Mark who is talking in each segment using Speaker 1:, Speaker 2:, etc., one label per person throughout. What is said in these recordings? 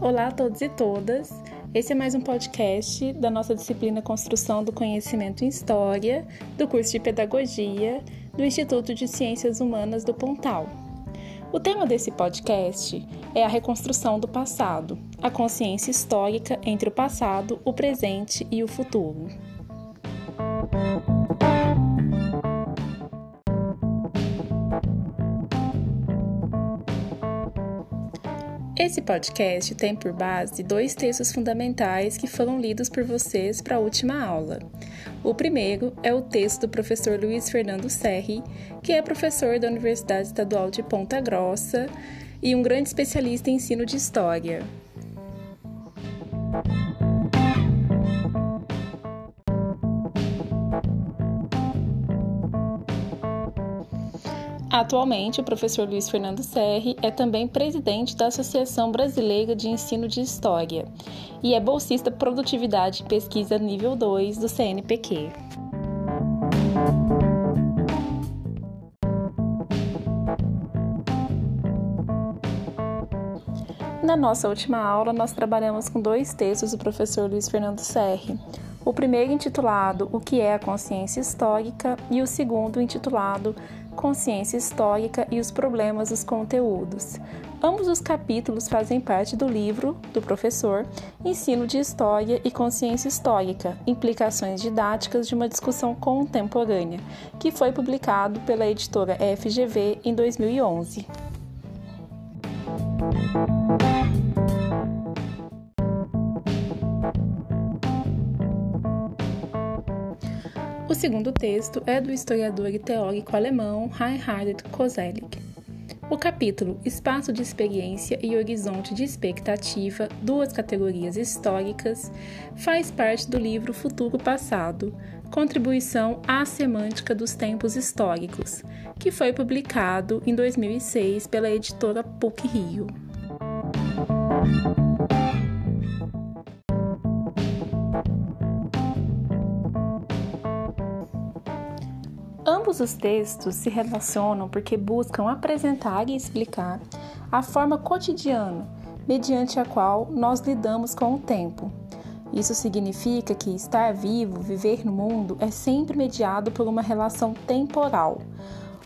Speaker 1: Olá a todos e todas. Esse é mais um podcast da nossa disciplina Construção do Conhecimento em História, do curso de Pedagogia do Instituto de Ciências Humanas do Pontal. O tema desse podcast é a reconstrução do passado, a consciência histórica entre o passado, o presente e o futuro. Esse podcast tem por base dois textos fundamentais que foram lidos por vocês para a última aula. O primeiro é o texto do professor Luiz Fernando Serri, que é professor da Universidade Estadual de Ponta Grossa e um grande especialista em ensino de história. Atualmente, o professor Luiz Fernando Serri é também presidente da Associação Brasileira de Ensino de História e é bolsista Produtividade e Pesquisa Nível 2 do CNPq. Na nossa última aula, nós trabalhamos com dois textos do professor Luiz Fernando Serri. O primeiro intitulado O que é a consciência histórica e o segundo intitulado consciência histórica e os problemas dos conteúdos. Ambos os capítulos fazem parte do livro do professor Ensino de História e Consciência Histórica: Implicações Didáticas de uma Discussão Contemporânea, que foi publicado pela editora FGV em 2011. O segundo texto é do historiador e teórico alemão Reinhard Koselleck. O capítulo Espaço de Experiência e Horizonte de Expectativa, duas categorias históricas, faz parte do livro Futuro Passado, Contribuição à Semântica dos Tempos Históricos, que foi publicado em 2006 pela editora PUC Rio. Ambos os textos se relacionam porque buscam apresentar e explicar a forma cotidiana mediante a qual nós lidamos com o tempo. Isso significa que estar vivo, viver no mundo, é sempre mediado por uma relação temporal,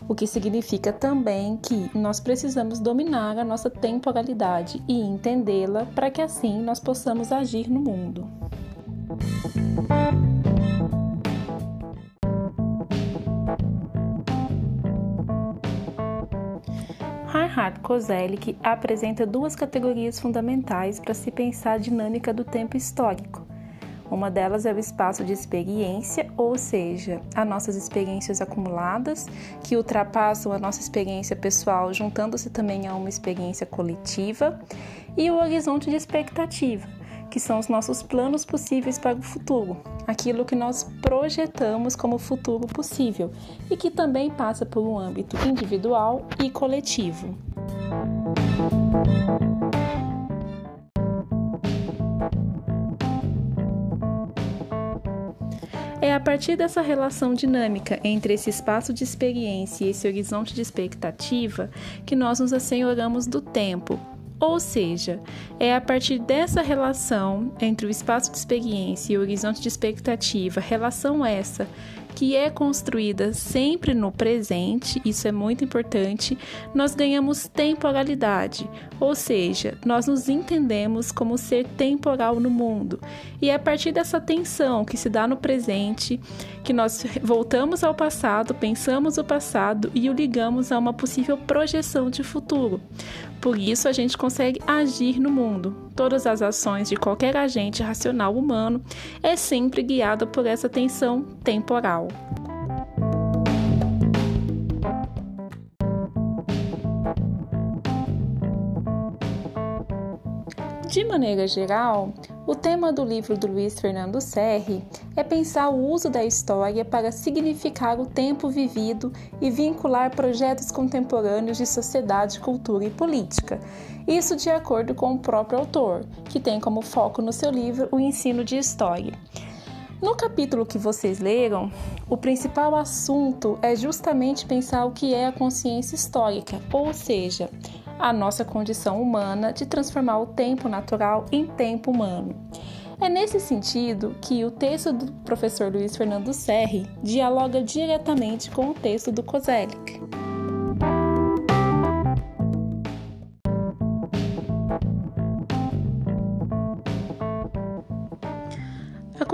Speaker 1: o que significa também que nós precisamos dominar a nossa temporalidade e entendê-la para que assim nós possamos agir no mundo. Koselleck apresenta duas categorias fundamentais para se pensar a dinâmica do tempo histórico. Uma delas é o espaço de experiência, ou seja, as nossas experiências acumuladas, que ultrapassam a nossa experiência pessoal, juntando-se também a uma experiência coletiva, e o horizonte de expectativa, que são os nossos planos possíveis para o futuro, aquilo que nós projetamos como futuro possível e que também passa por um âmbito individual e coletivo. É a partir dessa relação dinâmica entre esse espaço de experiência e esse horizonte de expectativa que nós nos assenhoramos do tempo, ou seja, é a partir dessa relação entre o espaço de experiência e o horizonte de expectativa, relação essa que é construída sempre no presente, isso é muito importante, nós ganhamos temporalidade, ou seja, nós nos entendemos como ser temporal no mundo. E é a partir dessa tensão que se dá no presente que nós voltamos ao passado, pensamos o passado e o ligamos a uma possível projeção de futuro. Por isso, a gente consegue agir no mundo. Todas as ações de qualquer agente racional humano é sempre guiada por essa tensão temporal. De maneira geral, o tema do livro do Luiz Fernando Serri é pensar o uso da história para significar o tempo vivido e vincular projetos contemporâneos de sociedade, cultura e política. Isso de acordo com o próprio autor, que tem como foco no seu livro o ensino de história. No capítulo que vocês leram, o principal assunto é justamente pensar o que é a consciência histórica, ou seja, a nossa condição humana de transformar o tempo natural em tempo humano. É nesse sentido que o texto do professor Luiz Fernando Serri dialoga diretamente com o texto do Kozelik.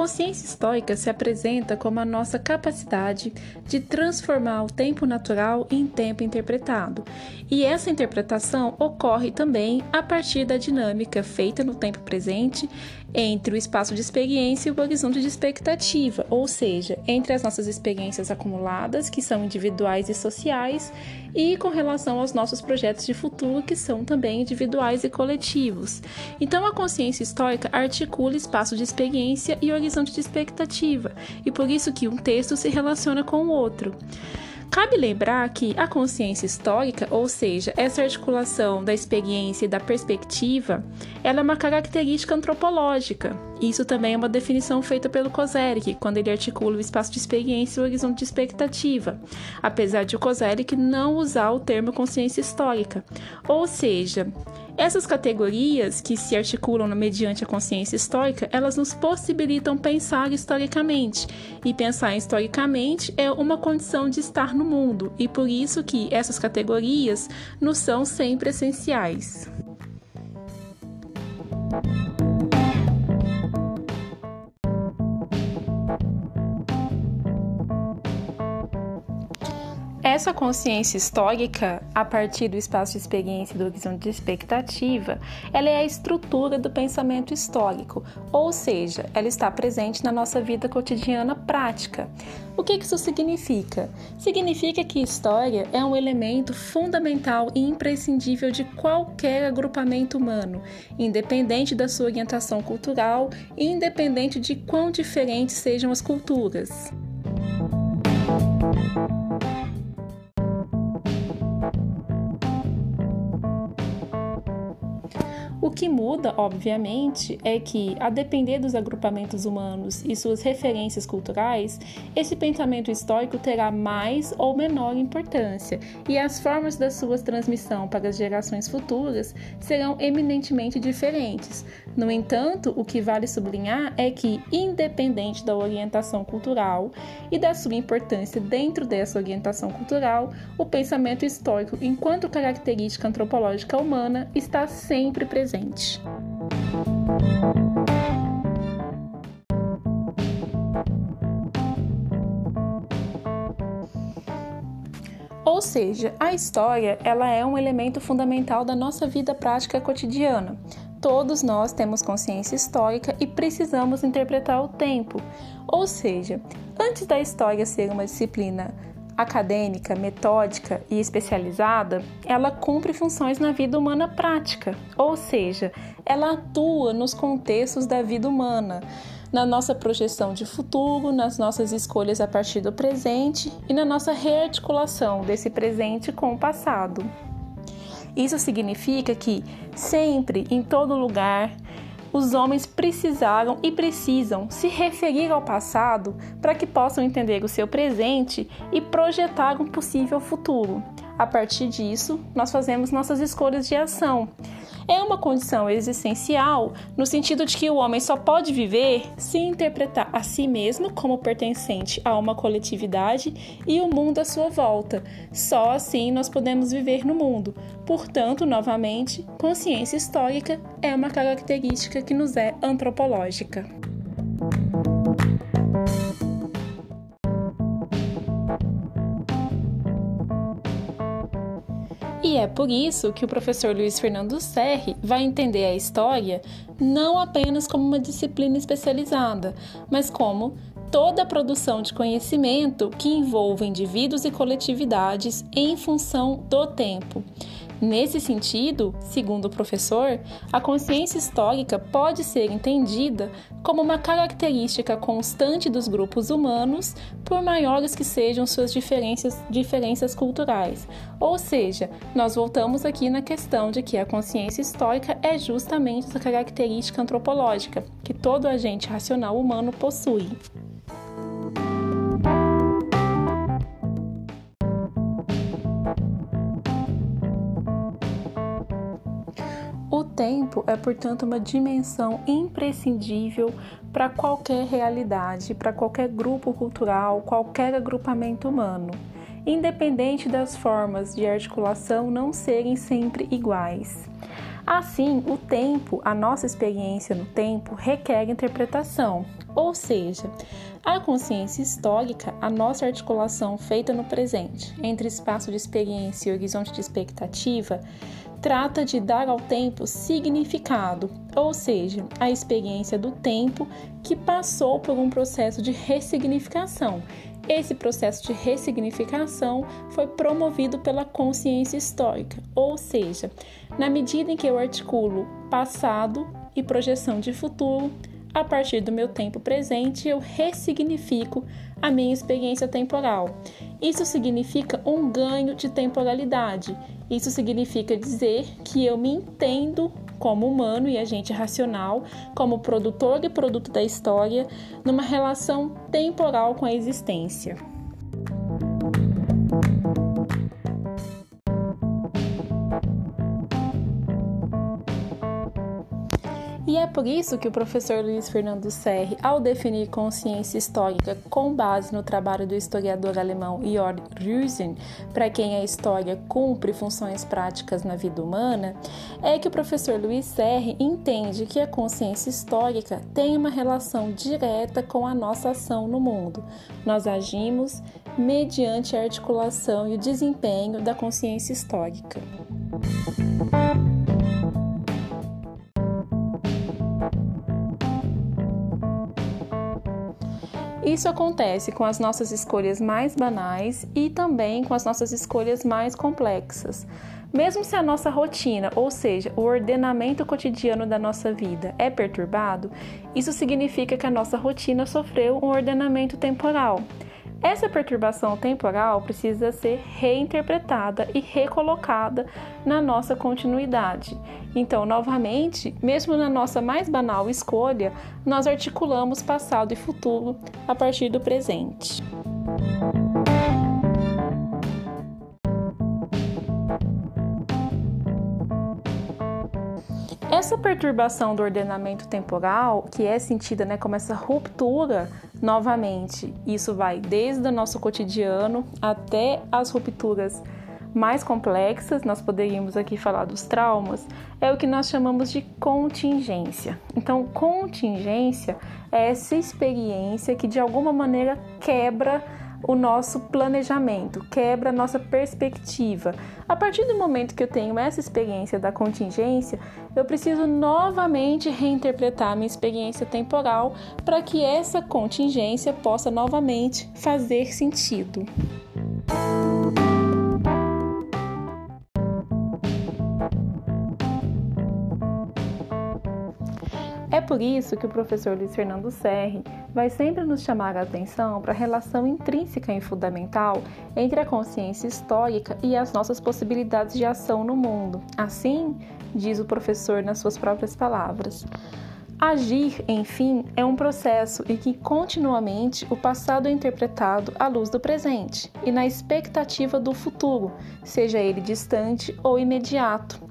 Speaker 1: A consciência estoica se apresenta como a nossa capacidade de transformar o tempo natural em tempo interpretado, e essa interpretação ocorre também a partir da dinâmica feita no tempo presente entre o espaço de experiência e o horizonte de expectativa, ou seja, entre as nossas experiências acumuladas, que são individuais e sociais, e com relação aos nossos projetos de futuro, que são também individuais e coletivos. Então, a consciência histórica articula espaço de experiência e horizonte de expectativa, e por isso que um texto se relaciona com o outro. Cabe lembrar que a consciência histórica, ou seja, essa articulação da experiência e da perspectiva, ela é uma característica antropológica. Isso também é uma definição feita pelo Kozelik, quando ele articula o espaço de experiência e o horizonte de expectativa, apesar de o Kozelik não usar o termo consciência histórica. Ou seja, essas categorias que se articulam mediante a consciência histórica, elas nos possibilitam pensar historicamente. E pensar historicamente é uma condição de estar no mundo, e por isso que essas categorias nos são sempre essenciais. Essa consciência histórica, a partir do espaço de experiência e do horizonte de expectativa, ela é a estrutura do pensamento histórico, ou seja, ela está presente na nossa vida cotidiana prática. O que isso significa? Significa que história é um elemento fundamental e imprescindível de qualquer agrupamento humano, independente da sua orientação cultural e independente de quão diferentes sejam as culturas. O que muda, obviamente, é que, a depender dos agrupamentos humanos e suas referências culturais, esse pensamento histórico terá mais ou menor importância, e as formas da sua transmissão para as gerações futuras serão eminentemente diferentes. No entanto, o que vale sublinhar é que, independente da orientação cultural e da sua importância dentro dessa orientação cultural, o pensamento histórico, enquanto característica antropológica humana, está sempre presente presente. Ou seja, a história ela é um elemento fundamental da nossa vida prática cotidiana. Todos nós temos consciência histórica e precisamos interpretar o tempo. Ou seja, antes da história ser uma disciplina acadêmica, metódica e especializada, ela cumpre funções na vida humana prática, ou seja, ela atua nos contextos da vida humana, na nossa projeção de futuro, nas nossas escolhas a partir do presente e na nossa rearticulação desse presente com o passado. Isso significa que sempre, em todo lugar, os homens precisaram e precisam se referir ao passado para que possam entender o seu presente e projetar um possível futuro. A partir disso, nós fazemos nossas escolhas de ação é uma condição existencial no sentido de que o homem só pode viver se interpretar a si mesmo como pertencente a uma coletividade e o mundo à sua volta. Só assim nós podemos viver no mundo. Portanto, novamente, consciência histórica é uma característica que nos é antropológica. E é por isso que o professor Luiz Fernando Serri vai entender a história não apenas como uma disciplina especializada, mas como toda a produção de conhecimento que envolve indivíduos e coletividades em função do tempo. Nesse sentido, segundo o professor, a consciência histórica pode ser entendida como uma característica constante dos grupos humanos, por maiores que sejam suas diferenças, diferenças culturais. Ou seja, nós voltamos aqui na questão de que a consciência histórica é justamente essa característica antropológica que todo agente racional humano possui. Tempo é, portanto, uma dimensão imprescindível para qualquer realidade, para qualquer grupo cultural, qualquer agrupamento humano, independente das formas de articulação não serem sempre iguais. Assim, o tempo, a nossa experiência no tempo, requer interpretação, ou seja, a consciência histórica, a nossa articulação feita no presente entre espaço de experiência e horizonte de expectativa, trata de dar ao tempo significado, ou seja, a experiência do tempo que passou por um processo de ressignificação. Esse processo de ressignificação foi promovido pela consciência histórica, ou seja, na medida em que eu articulo passado e projeção de futuro, a partir do meu tempo presente, eu ressignifico a minha experiência temporal. Isso significa um ganho de temporalidade. Isso significa dizer que eu me entendo como humano e agente racional, como produtor e produto da história, numa relação temporal com a existência. E é por isso que o professor Luiz Fernando Serri, ao definir consciência histórica com base no trabalho do historiador alemão Jörg Rüsen, para quem a história cumpre funções práticas na vida humana, é que o professor Luiz Serri entende que a consciência histórica tem uma relação direta com a nossa ação no mundo. Nós agimos mediante a articulação e o desempenho da consciência histórica. Isso acontece com as nossas escolhas mais banais e também com as nossas escolhas mais complexas. Mesmo se a nossa rotina, ou seja, o ordenamento cotidiano da nossa vida, é perturbado, isso significa que a nossa rotina sofreu um ordenamento temporal. Essa perturbação temporal precisa ser reinterpretada e recolocada na nossa continuidade. Então, novamente, mesmo na nossa mais banal escolha, nós articulamos passado e futuro a partir do presente. Essa perturbação do ordenamento temporal, que é sentida né, como essa ruptura, novamente, isso vai desde o nosso cotidiano até as rupturas mais complexas, nós poderíamos aqui falar dos traumas, é o que nós chamamos de contingência. Então, contingência é essa experiência que de alguma maneira quebra o nosso planejamento, quebra a nossa perspectiva. A partir do momento que eu tenho essa experiência da contingência, eu preciso novamente reinterpretar minha experiência temporal para que essa contingência possa novamente fazer sentido. Por isso que o professor Luiz Fernando Serri vai sempre nos chamar a atenção para a relação intrínseca e fundamental entre a consciência histórica e as nossas possibilidades de ação no mundo. Assim, diz o professor nas suas próprias palavras. Agir, enfim, é um processo em que continuamente o passado é interpretado à luz do presente e na expectativa do futuro, seja ele distante ou imediato.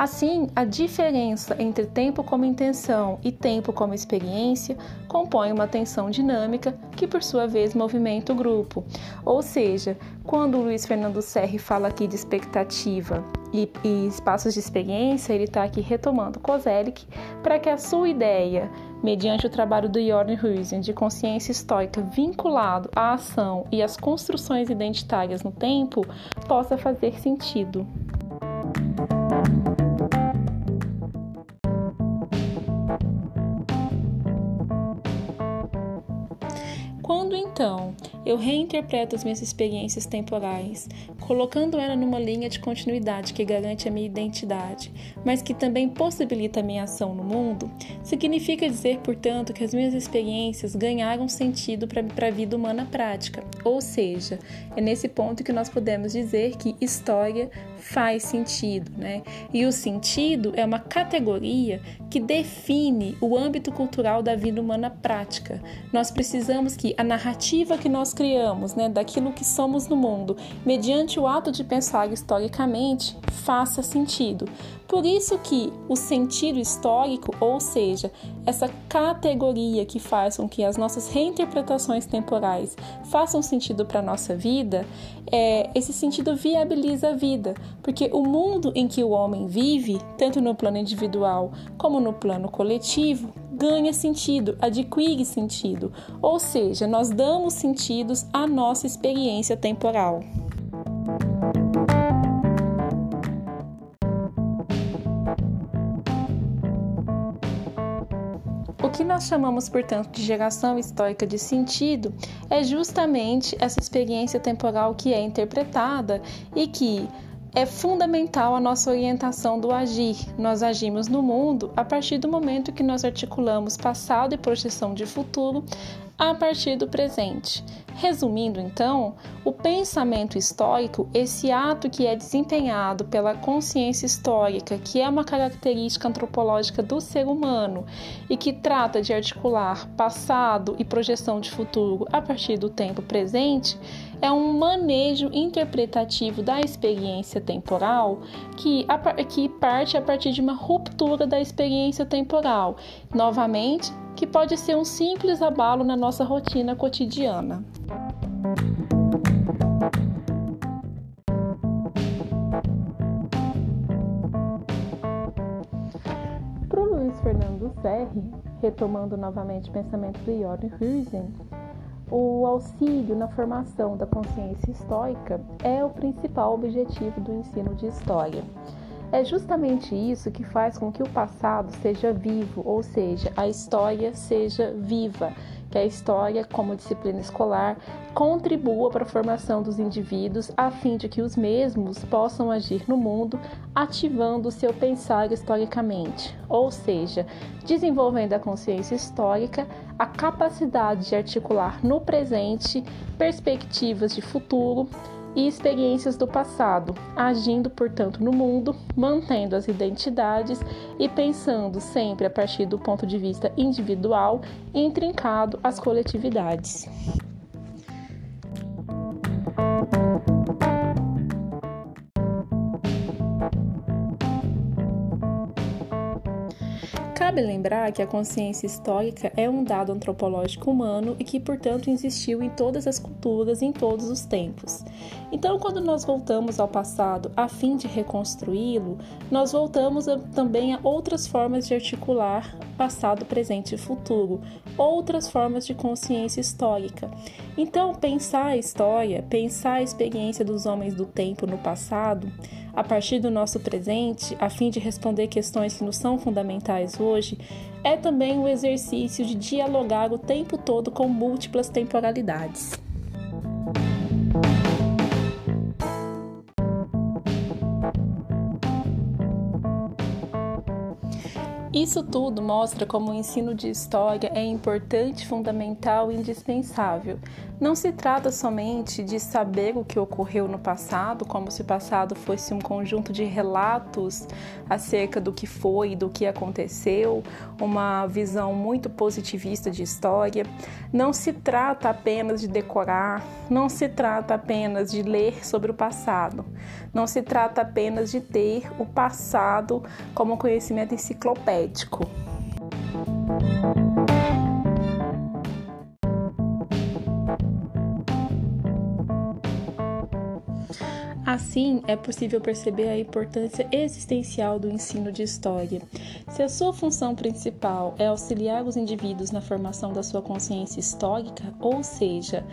Speaker 1: Assim, a diferença entre tempo como intenção e tempo como experiência compõe uma tensão dinâmica que, por sua vez, movimenta o grupo. Ou seja, quando o Luiz Fernando Serri fala aqui de expectativa e, e espaços de experiência, ele está aqui retomando Kozelik para que a sua ideia, mediante o trabalho do Jorn Huizen de consciência histórica vinculado à ação e às construções identitárias no tempo, possa fazer sentido. Quando então eu reinterpreto as minhas experiências temporais, colocando ela numa linha de continuidade que garante a minha identidade, mas que também possibilita a minha ação no mundo, significa dizer, portanto, que as minhas experiências ganharam sentido para a vida humana prática. Ou seja, é nesse ponto que nós podemos dizer que história faz sentido, né? E o sentido é uma categoria que define o âmbito cultural da vida humana prática. Nós precisamos que a narrativa que nós criamos, né, daquilo que somos no mundo, mediante o ato de pensar historicamente faça sentido. Por isso que o sentido histórico, ou seja, essa categoria que faz com que as nossas reinterpretações temporais façam sentido para a nossa vida, é, esse sentido viabiliza a vida, porque o mundo em que o homem vive, tanto no plano individual como no plano coletivo, ganha sentido, adquire sentido, ou seja, nós damos sentidos à nossa experiência temporal. O que nós chamamos, portanto, de geração histórica de sentido é justamente essa experiência temporal que é interpretada e que é fundamental a nossa orientação do agir. Nós agimos no mundo a partir do momento que nós articulamos passado e projeção de futuro a partir do presente. Resumindo, então, o pensamento histórico, esse ato que é desempenhado pela consciência histórica, que é uma característica antropológica do ser humano e que trata de articular passado e projeção de futuro a partir do tempo presente, é um manejo interpretativo da experiência temporal que, que parte a partir de uma ruptura da experiência temporal. Novamente, que pode ser um simples abalo na nossa rotina cotidiana. Para o Luiz Fernando Serri, retomando novamente o pensamento do Jordan Huizen, o auxílio na formação da consciência histórica é o principal objetivo do ensino de história. É justamente isso que faz com que o passado seja vivo, ou seja, a história seja viva, que a história, como disciplina escolar, contribua para a formação dos indivíduos a fim de que os mesmos possam agir no mundo ativando o seu pensar historicamente, ou seja, desenvolvendo a consciência histórica, a capacidade de articular no presente perspectivas de futuro e experiências do passado, agindo, portanto, no mundo, mantendo as identidades e pensando sempre a partir do ponto de vista individual, intrincado às coletividades. Cabe lembrar que a consciência histórica é um dado antropológico humano e que, portanto, existiu em todas as culturas, em todos os tempos. Então, quando nós voltamos ao passado a fim de reconstruí-lo, nós voltamos a, também a outras formas de articular passado, presente e futuro, outras formas de consciência histórica. Então, pensar a história, pensar a experiência dos homens do tempo no passado, a partir do nosso presente, a fim de responder questões que nos são fundamentais hoje, é também o exercício de dialogar o tempo todo com múltiplas temporalidades. Isso tudo mostra como o ensino de história é importante, fundamental e indispensável. Não se trata somente de saber o que ocorreu no passado, como se o passado fosse um conjunto de relatos acerca do que foi do que aconteceu, uma visão muito positivista de história. Não se trata apenas de decorar, não se trata apenas de ler sobre o passado, não se trata apenas de ter o passado como conhecimento enciclopédico Assim, é possível perceber a importância existencial do ensino de história. Se a sua função principal é auxiliar os indivíduos na formação da sua consciência histórica, ou seja,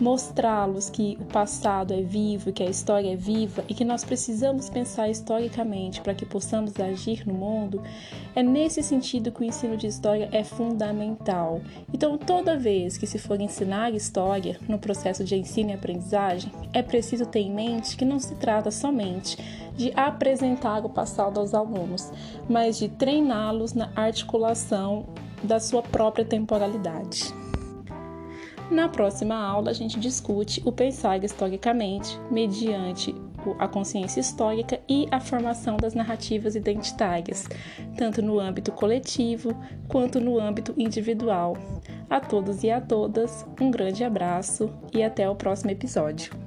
Speaker 1: mostrá-los que o passado é vivo, que a história é viva e que nós precisamos pensar historicamente para que possamos agir no mundo, é nesse sentido que o ensino de história é fundamental. Então, toda vez que se for ensinar história no processo de ensino e aprendizagem, é preciso ter em mente que não se trata somente de apresentar o passado aos alunos, mas de treiná-los na articulação da sua própria temporalidade. Na próxima aula, a gente discute o pensar historicamente mediante a consciência histórica e a formação das narrativas identitárias, tanto no âmbito coletivo quanto no âmbito individual. A todos e a todas, um grande abraço e até o próximo episódio.